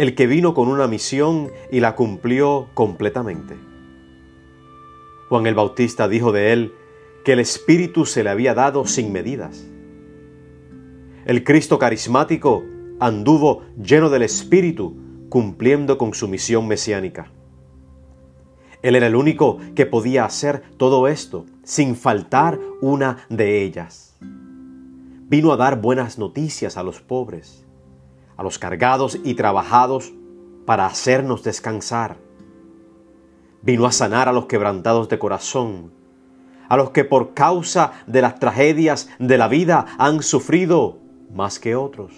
el que vino con una misión y la cumplió completamente. Juan el Bautista dijo de él que el Espíritu se le había dado sin medidas. El Cristo carismático anduvo lleno del Espíritu, cumpliendo con su misión mesiánica. Él era el único que podía hacer todo esto sin faltar una de ellas. Vino a dar buenas noticias a los pobres a los cargados y trabajados para hacernos descansar. Vino a sanar a los quebrantados de corazón, a los que por causa de las tragedias de la vida han sufrido más que otros.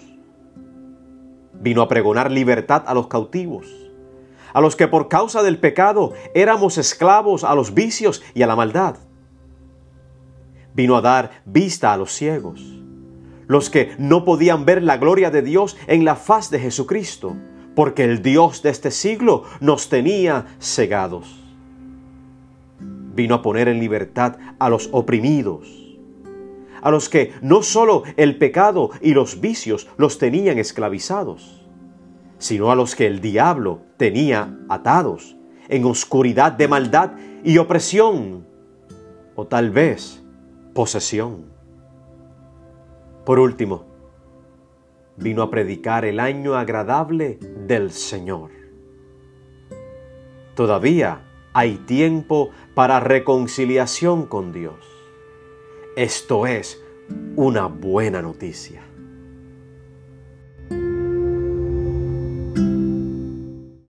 Vino a pregonar libertad a los cautivos, a los que por causa del pecado éramos esclavos a los vicios y a la maldad. Vino a dar vista a los ciegos los que no podían ver la gloria de Dios en la faz de Jesucristo, porque el Dios de este siglo nos tenía cegados. Vino a poner en libertad a los oprimidos, a los que no solo el pecado y los vicios los tenían esclavizados, sino a los que el diablo tenía atados en oscuridad de maldad y opresión, o tal vez posesión. Por último, vino a predicar el año agradable del Señor. Todavía hay tiempo para reconciliación con Dios. Esto es una buena noticia.